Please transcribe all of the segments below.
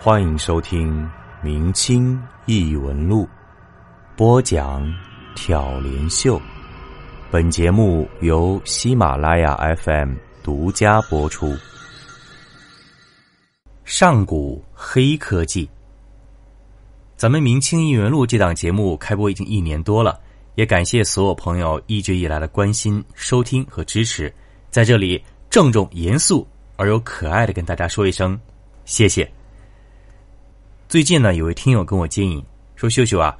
欢迎收听《明清异闻录》，播讲挑帘秀。本节目由喜马拉雅 FM 独家播出。上古黑科技，咱们《明清异闻录》这档节目开播已经一年多了，也感谢所有朋友一直以来的关心、收听和支持。在这里，郑重、严肃而又可爱的跟大家说一声谢谢。最近呢，有位听友跟我建议说：“秀秀啊，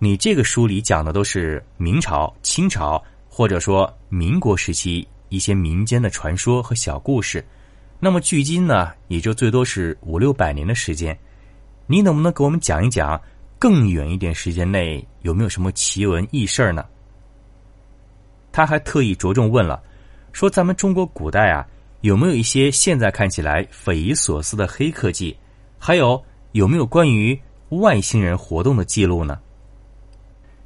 你这个书里讲的都是明朝、清朝，或者说民国时期一些民间的传说和小故事，那么距今呢，也就最多是五六百年的时间。你能不能给我们讲一讲更远一点时间内有没有什么奇闻异事呢？”他还特意着重问了，说：“咱们中国古代啊，有没有一些现在看起来匪夷所思的黑科技？还有？”有没有关于外星人活动的记录呢？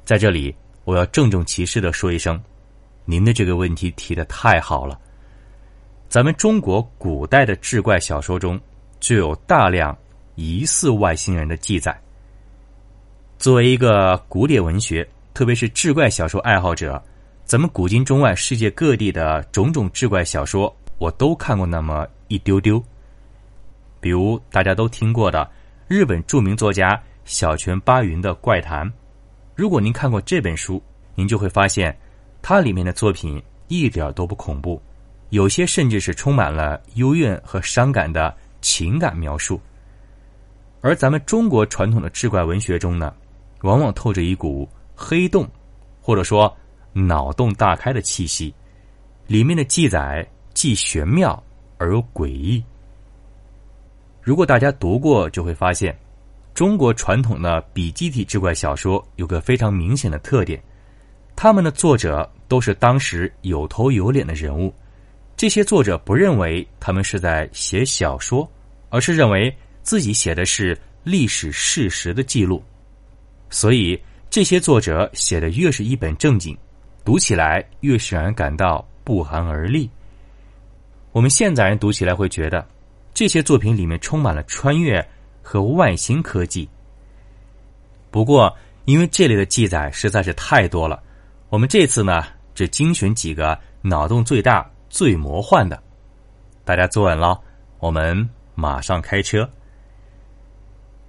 在这里，我要郑重其事的说一声，您的这个问题提的太好了。咱们中国古代的志怪小说中，就有大量疑似外星人的记载。作为一个古典文学，特别是志怪小说爱好者，咱们古今中外世界各地的种种志怪小说，我都看过那么一丢丢。比如大家都听过的。日本著名作家小泉八云的《怪谈》，如果您看过这本书，您就会发现，它里面的作品一点都不恐怖，有些甚至是充满了幽怨和伤感的情感描述。而咱们中国传统的志怪文学中呢，往往透着一股黑洞，或者说脑洞大开的气息，里面的记载既玄妙而又诡异。如果大家读过，就会发现，中国传统的笔记体志怪小说有个非常明显的特点，他们的作者都是当时有头有脸的人物。这些作者不认为他们是在写小说，而是认为自己写的是历史事实的记录。所以，这些作者写的越是一本正经，读起来越是让人感到不寒而栗。我们现在人读起来会觉得。这些作品里面充满了穿越和外星科技。不过，因为这类的记载实在是太多了，我们这次呢只精选几个脑洞最大、最魔幻的。大家坐稳了，我们马上开车。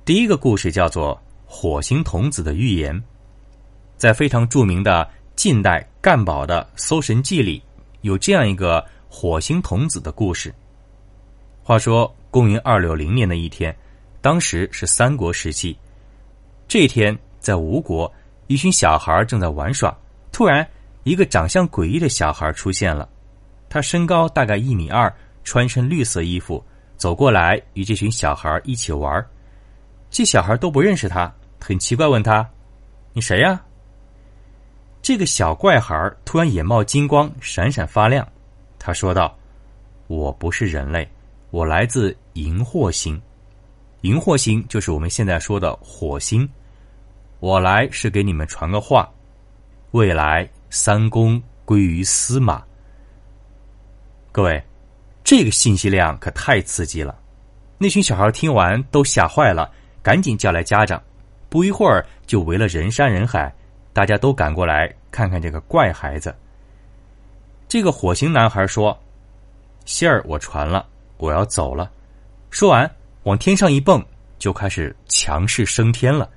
第一个故事叫做《火星童子的预言》，在非常著名的近代干宝的《搜神记》里，有这样一个火星童子的故事。话说，公元二六零年的一天，当时是三国时期。这天，在吴国，一群小孩正在玩耍。突然，一个长相诡异的小孩出现了。他身高大概一米二，穿身绿色衣服，走过来与这群小孩一起玩。这小孩都不认识他，很奇怪，问他：“你谁呀？”这个小怪孩突然眼冒金光，闪闪发亮。他说道：“我不是人类。”我来自荧惑星，荧惑星就是我们现在说的火星。我来是给你们传个话，未来三公归于司马。各位，这个信息量可太刺激了！那群小孩听完都吓坏了，赶紧叫来家长。不一会儿就围了人山人海，大家都赶过来看看这个怪孩子。这个火星男孩说：“信儿我传了。”我要走了，说完往天上一蹦，就开始强势升天了。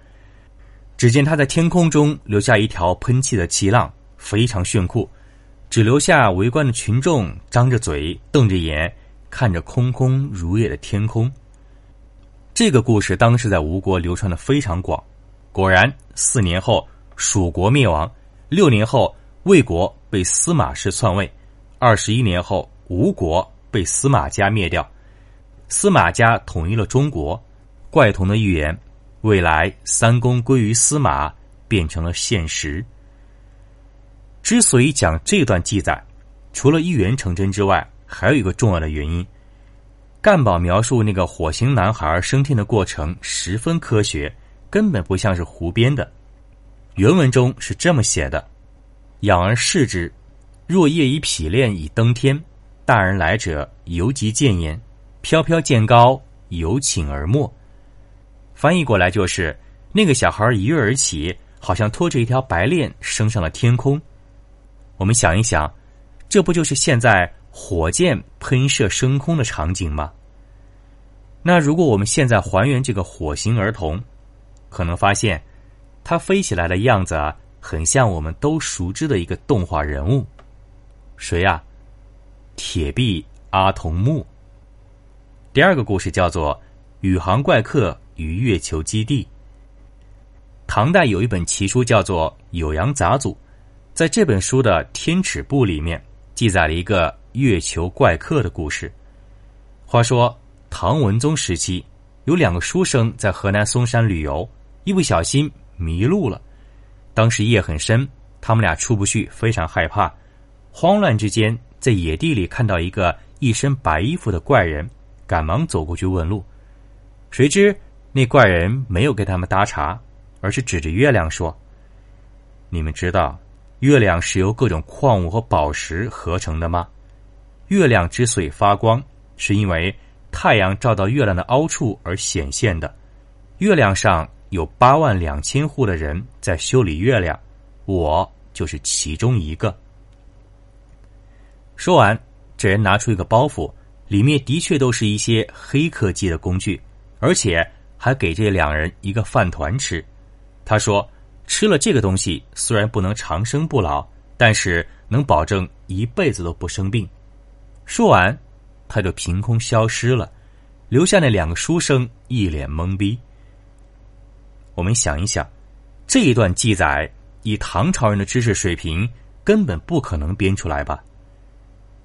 只见他在天空中留下一条喷气的气浪，非常炫酷，只留下围观的群众张着嘴、瞪着眼，看着空空如也的天空。这个故事当时在吴国流传的非常广。果然，四年后蜀国灭亡，六年后魏国被司马氏篡位，二十一年后吴国。被司马家灭掉，司马家统一了中国。怪童的预言，未来三公归于司马，变成了现实。之所以讲这段记载，除了预言成真之外，还有一个重要的原因。干宝描述那个火星男孩升天的过程十分科学，根本不像是胡编的。原文中是这么写的：“养而视之，若夜以匹练以登天。”大人来者，犹及见焉；飘飘见高，由请而没。翻译过来就是那个小孩一跃而起，好像拖着一条白链升上了天空。我们想一想，这不就是现在火箭喷射升空的场景吗？那如果我们现在还原这个火星儿童，可能发现他飞起来的样子很像我们都熟知的一个动画人物，谁呀？铁臂阿童木。第二个故事叫做《宇航怪客与月球基地》。唐代有一本奇书叫做《酉阳杂俎》，在这本书的天尺部里面记载了一个月球怪客的故事。话说唐文宗时期，有两个书生在河南嵩山旅游，一不小心迷路了。当时夜很深，他们俩出不去，非常害怕，慌乱之间。在野地里看到一个一身白衣服的怪人，赶忙走过去问路。谁知那怪人没有跟他们搭茬，而是指着月亮说：“你们知道月亮是由各种矿物和宝石合成的吗？月亮之所以发光，是因为太阳照到月亮的凹处而显现的。月亮上有八万两千户的人在修理月亮，我就是其中一个。”说完，这人拿出一个包袱，里面的确都是一些黑科技的工具，而且还给这两人一个饭团吃。他说：“吃了这个东西，虽然不能长生不老，但是能保证一辈子都不生病。”说完，他就凭空消失了，留下那两个书生一脸懵逼。我们想一想，这一段记载，以唐朝人的知识水平，根本不可能编出来吧？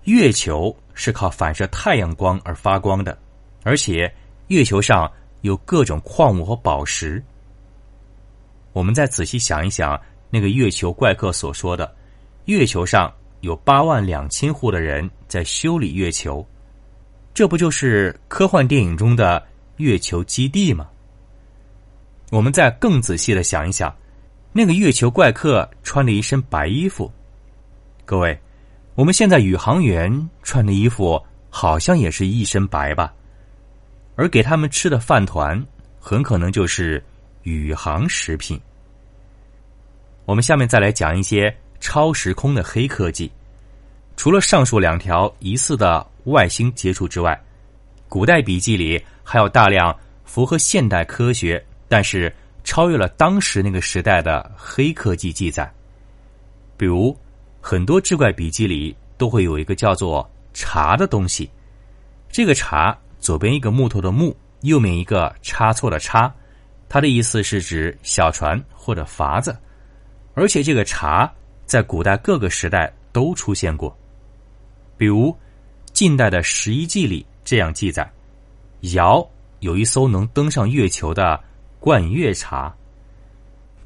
月球是靠反射太阳光而发光的，而且月球上有各种矿物和宝石。我们再仔细想一想，那个月球怪客所说的，月球上有八万两千户的人在修理月球，这不就是科幻电影中的月球基地吗？我们再更仔细的想一想，那个月球怪客穿着一身白衣服，各位。我们现在宇航员穿的衣服好像也是一身白吧，而给他们吃的饭团很可能就是宇航食品。我们下面再来讲一些超时空的黑科技。除了上述两条疑似的外星接触之外，古代笔记里还有大量符合现代科学，但是超越了当时那个时代的黑科技记载，比如。很多志怪笔记里都会有一个叫做“茶”的东西，这个“茶”左边一个木头的“木”，右面一个差错的“差”，它的意思是指小船或者筏子，而且这个“茶”在古代各个时代都出现过，比如近代的《十一记》里这样记载：尧有一艘能登上月球的冠月茶，《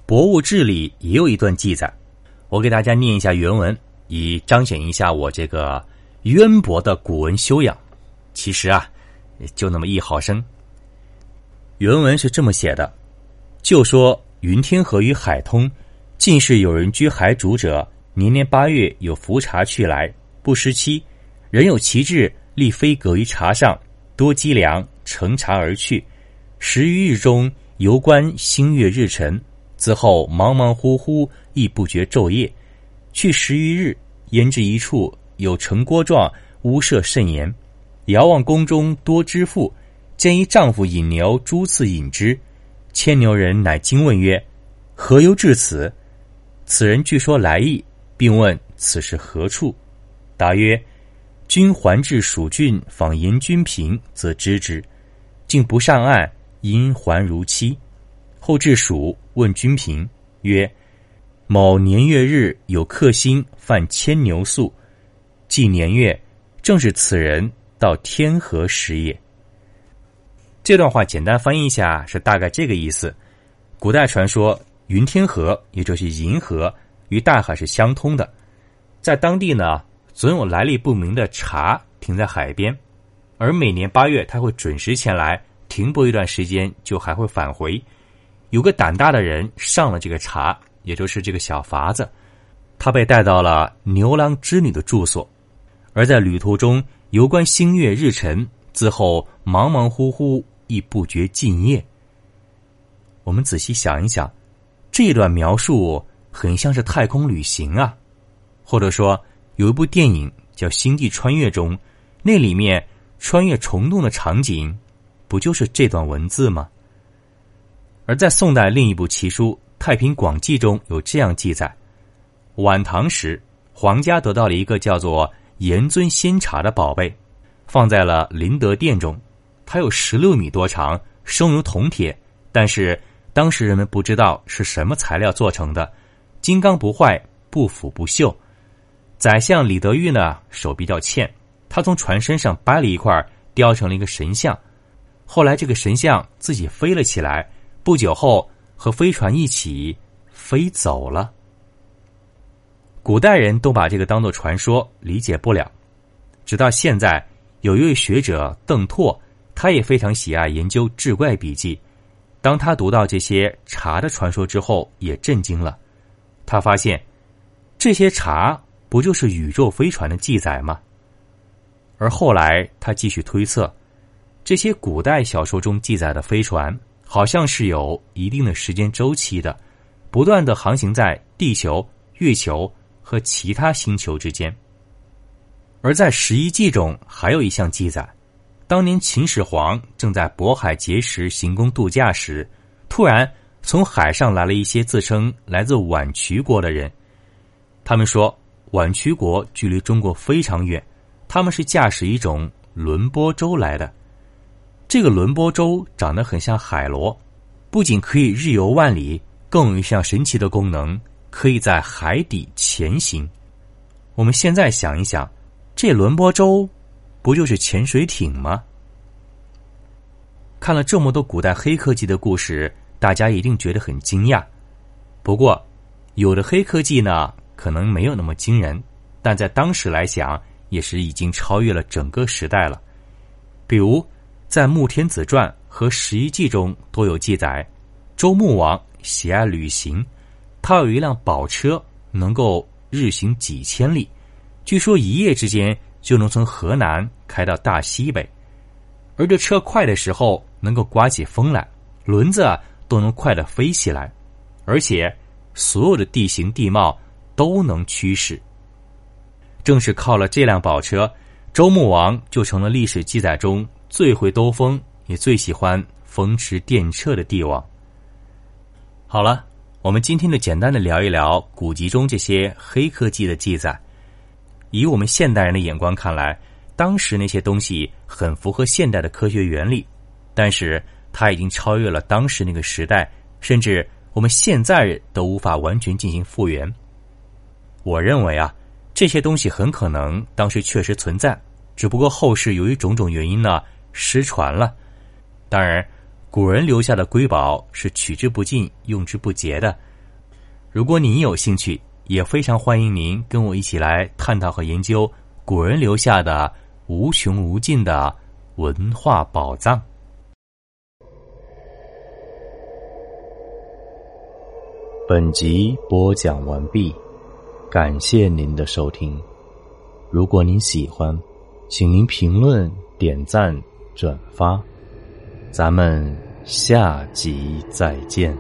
博物志》里也有一段记载。我给大家念一下原文，以彰显一下我这个渊博的古文修养。其实啊，就那么一毫升。原文是这么写的：就说云天河与海通，近是有人居海主者，年年八月有浮茶去来，不失期。人有其志，立飞阁于茶上，多积粮，乘茶而去。十余日中，游观星月日辰。此后忙忙乎乎，亦不觉昼夜。去十余日，焉至一处，有城郭状，屋舍甚严。遥望宫中多织妇，见一丈夫引牛诸次引之。牵牛人乃惊问曰：“何由至此？”此人据说来意，并问此是何处。答曰：“君还至蜀郡，访严君平，则知之。竟不上岸，因还如期。后至蜀。”问君平曰：“某年月日有客星犯牵牛宿，即年月，正是此人到天河时也。”这段话简单翻译一下是大概这个意思：古代传说云天河，也就是银河，与大海是相通的，在当地呢，总有来历不明的茶停在海边，而每年八月，他会准时前来停泊一段时间，就还会返回。有个胆大的人上了这个茶，也就是这个小筏子，他被带到了牛郎织女的住所，而在旅途中游观星月日辰，之后忙忙乎乎亦不觉尽夜。我们仔细想一想，这一段描述很像是太空旅行啊，或者说有一部电影叫《星际穿越》中，那里面穿越虫洞的场景，不就是这段文字吗？而在宋代另一部奇书《太平广记》中有这样记载：晚唐时，皇家得到了一个叫做严尊仙茶的宝贝，放在了麟德殿中。它有十六米多长，生如铜铁，但是当时人们不知道是什么材料做成的，金刚不坏，不腐不锈。宰相李德裕呢，手比较欠，他从船身上掰了一块，雕成了一个神像。后来这个神像自己飞了起来。不久后，和飞船一起飞走了。古代人都把这个当做传说，理解不了。直到现在，有一位学者邓拓，他也非常喜爱研究志怪笔记。当他读到这些茶的传说之后，也震惊了。他发现，这些茶不就是宇宙飞船的记载吗？而后来，他继续推测，这些古代小说中记载的飞船。好像是有一定的时间周期的，不断的航行在地球、月球和其他星球之间。而在《十一记》中还有一项记载：当年秦始皇正在渤海碣石行宫度假时，突然从海上来了一些自称来自宛渠国的人。他们说，宛渠国距离中国非常远，他们是驾驶一种轮波舟来的。这个轮波舟长得很像海螺，不仅可以日游万里，更有一项神奇的功能，可以在海底潜行。我们现在想一想，这轮波舟不就是潜水艇吗？看了这么多古代黑科技的故事，大家一定觉得很惊讶。不过，有的黑科技呢，可能没有那么惊人，但在当时来讲，也是已经超越了整个时代了。比如。在《穆天子传》和《十一记》中都有记载，周穆王喜爱旅行，他有一辆宝车，能够日行几千里，据说一夜之间就能从河南开到大西北。而这车快的时候，能够刮起风来，轮子都能快的飞起来，而且所有的地形地貌都能驱使。正是靠了这辆宝车，周穆王就成了历史记载中。最会兜风，也最喜欢风驰电掣的帝王。好了，我们今天就简单的聊一聊古籍中这些黑科技的记载。以我们现代人的眼光看来，当时那些东西很符合现代的科学原理，但是它已经超越了当时那个时代，甚至我们现在都无法完全进行复原。我认为啊，这些东西很可能当时确实存在，只不过后世由于种种原因呢。失传了，当然，古人留下的瑰宝是取之不尽、用之不竭的。如果您有兴趣，也非常欢迎您跟我一起来探讨和研究古人留下的无穷无尽的文化宝藏。本集播讲完毕，感谢您的收听。如果您喜欢，请您评论、点赞。转发，咱们下集再见。